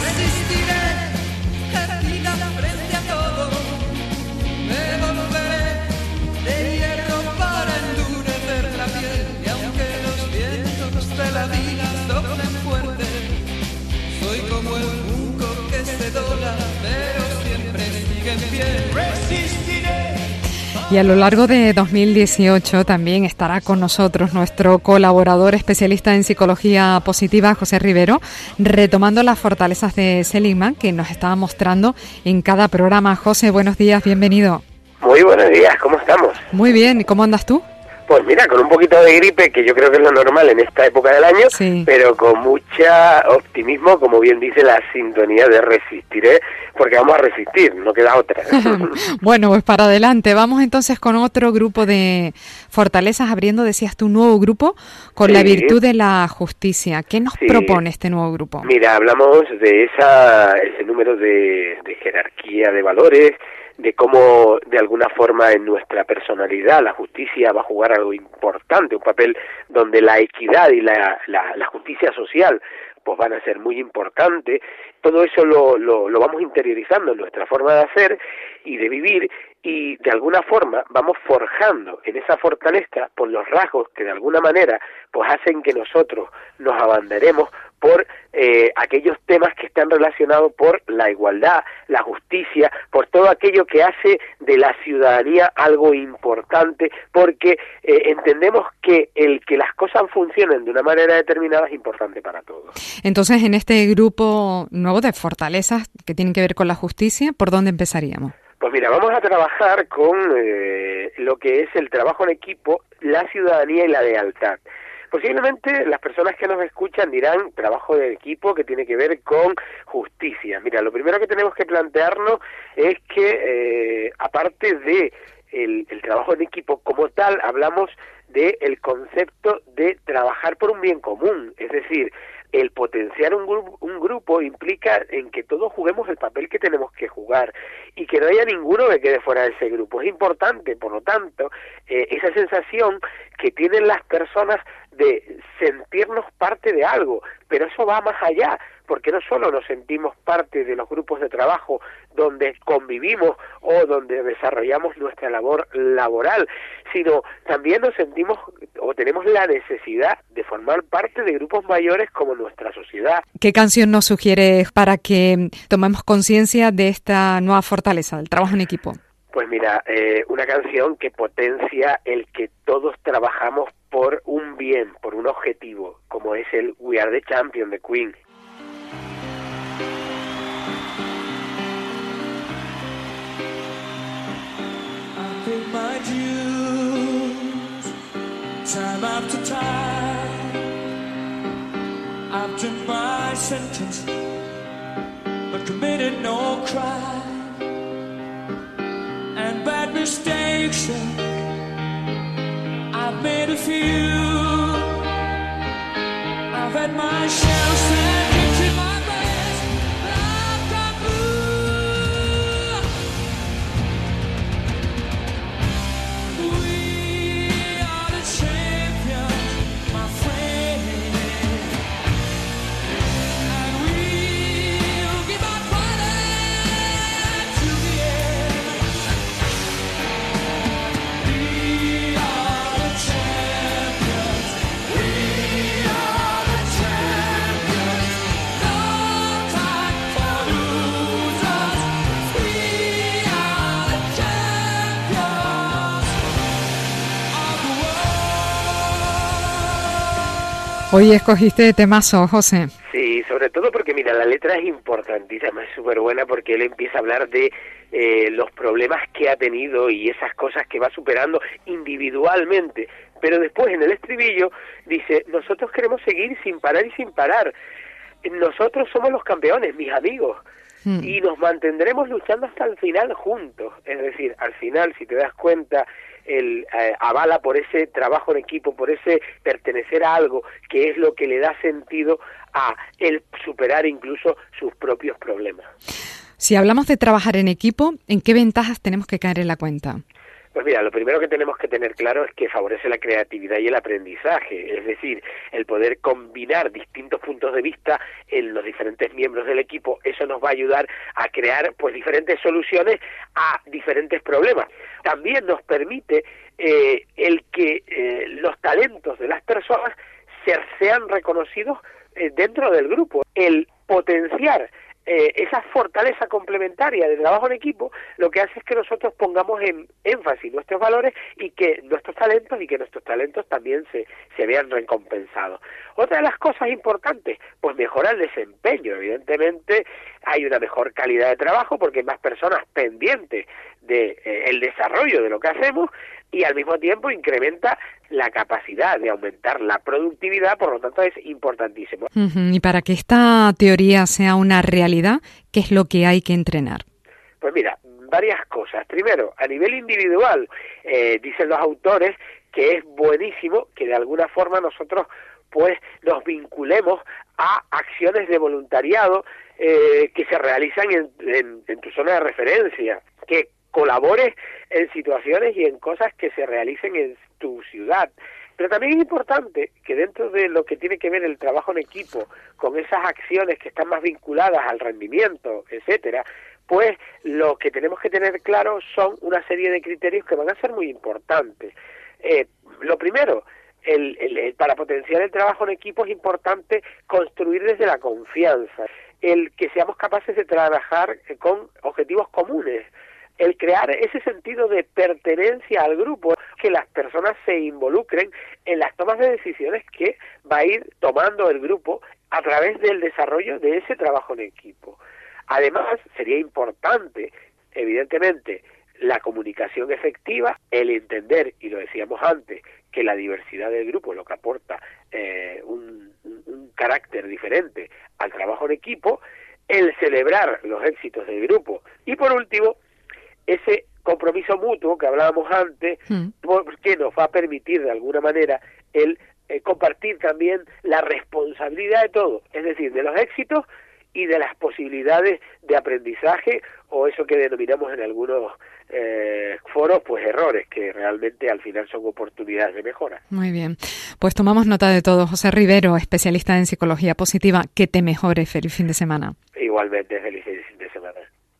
resistiré. Y a lo largo de 2018 también estará con nosotros nuestro colaborador especialista en psicología positiva, José Rivero, retomando las fortalezas de Seligman que nos estaba mostrando en cada programa. José, buenos días, bienvenido. Muy buenos días, ¿cómo estamos? Muy bien, ¿y cómo andas tú? Pues mira, con un poquito de gripe, que yo creo que es lo normal en esta época del año, pero con mucha optimismo, como bien dice la sintonía de resistiré, porque vamos a resistir, no queda otra. bueno, pues para adelante, vamos entonces con otro grupo de fortalezas, abriendo, decías tu nuevo grupo, con la virtud de la justicia. ¿Qué nos propone este nuevo grupo? Mira, hablamos de esa, ese número de jerarquía de valores, de cómo de alguna forma en nuestra personalidad la justicia va a jugar algo importante, un papel donde la equidad y la, la, justicia social pues van a ser muy importantes. Todo eso lo, lo, lo vamos interiorizando en nuestra forma de hacer y de vivir y de alguna forma vamos forjando en esa fortaleza por los rasgos que de alguna manera pues hacen que nosotros nos abanderemos por eh, aquellos temas que están relacionados por la igualdad, la justicia, por todo aquello que hace de la ciudadanía algo importante, porque eh, entendemos que el que las cosas funcionen de una manera determinada es importante para todos. Entonces, en este grupo nuevo de fortalezas que tienen que ver con la justicia, ¿por dónde empezaríamos? Pues mira, vamos a trabajar con eh, lo que es el trabajo en equipo, la ciudadanía y la lealtad. Posiblemente las personas que nos escuchan dirán trabajo de equipo que tiene que ver con justicia. Mira, lo primero que tenemos que plantearnos es que eh, aparte de el, trabajo en equipo como tal, hablamos del el concepto de trabajar por un bien común, es decir, el potenciar un, grupo, un grupo implica en que todos juguemos el papel que tenemos que jugar y que no haya ninguno que quede fuera de ese grupo. Es importante, por lo tanto, eh, esa sensación que tienen las personas de sentirnos parte de algo, pero eso va más allá, porque no solo nos sentimos parte de los grupos de trabajo donde convivimos o donde desarrollamos nuestra labor laboral, sino también nos sentimos o tenemos la necesidad de formar parte de grupos mayores como nuestra sociedad. ¿Qué canción nos sugiere para que tomemos conciencia de esta nueva fortaleza, del trabajo en equipo? Pues mira, eh, una canción que potencia el que todos trabajamos por un bien, por un objetivo, como es el We Are the Champion de Queen. My dues, time after time. I've done my sentence, but committed no crime. And bad mistakes, I've made a few. I've had my share Hoy escogiste temazo, José. Sí, sobre todo porque, mira, la letra es importantísima, es súper buena porque él empieza a hablar de eh, los problemas que ha tenido y esas cosas que va superando individualmente. Pero después, en el estribillo, dice, nosotros queremos seguir sin parar y sin parar. Nosotros somos los campeones, mis amigos. Hmm. Y nos mantendremos luchando hasta el final juntos. Es decir, al final, si te das cuenta, el eh, avala por ese trabajo en equipo, por ese pertenecer a algo que es lo que le da sentido a el superar incluso sus propios problemas. Si hablamos de trabajar en equipo, ¿en qué ventajas tenemos que caer en la cuenta? Pues mira, lo primero que tenemos que tener claro es que favorece la creatividad y el aprendizaje, es decir, el poder combinar distintos puntos de vista en los diferentes miembros del equipo, eso nos va a ayudar a crear pues diferentes soluciones a diferentes problemas. También nos permite eh, el que eh, los talentos de las personas sean reconocidos eh, dentro del grupo, el potenciar eh, esa fortaleza complementaria de trabajo en equipo lo que hace es que nosotros pongamos en énfasis nuestros valores y que nuestros talentos y que nuestros talentos también se, se vean recompensados. Otra de las cosas importantes, pues mejora el desempeño. Evidentemente hay una mejor calidad de trabajo porque hay más personas pendientes del de, eh, desarrollo de lo que hacemos y al mismo tiempo incrementa la capacidad de aumentar la productividad, por lo tanto es importantísimo. Y para que esta teoría sea una realidad, ¿qué es lo que hay que entrenar? Pues mira, varias cosas. Primero, a nivel individual, eh, dicen los autores que es buenísimo que de alguna forma nosotros pues nos vinculemos a acciones de voluntariado eh, que se realizan en, en tu zona de referencia, que colabores en situaciones y en cosas que se realicen en tu ciudad. Pero también es importante que dentro de lo que tiene que ver el trabajo en equipo, con esas acciones que están más vinculadas al rendimiento, etcétera, pues lo que tenemos que tener claro son una serie de criterios que van a ser muy importantes. Eh, lo primero, el, el, para potenciar el trabajo en equipo es importante construir desde la confianza, el que seamos capaces de trabajar con objetivos comunes, el crear ese sentido de pertenencia al grupo, que las personas se involucren en las tomas de decisiones que va a ir tomando el grupo a través del desarrollo de ese trabajo en equipo. Además, sería importante, evidentemente, la comunicación efectiva, el entender, y lo decíamos antes, que la diversidad del grupo lo que aporta eh, un, un carácter diferente al trabajo en equipo, el celebrar los éxitos del grupo y por último, ese compromiso mutuo que hablábamos antes, mm. que nos va a permitir de alguna manera el eh, compartir también la responsabilidad de todo, es decir, de los éxitos y de las posibilidades de aprendizaje o eso que denominamos en algunos eh, foros, pues errores, que realmente al final son oportunidades de mejora. Muy bien, pues tomamos nota de todo. José Rivero, especialista en psicología positiva, que te mejore. Feliz fin de semana. Igualmente, feliz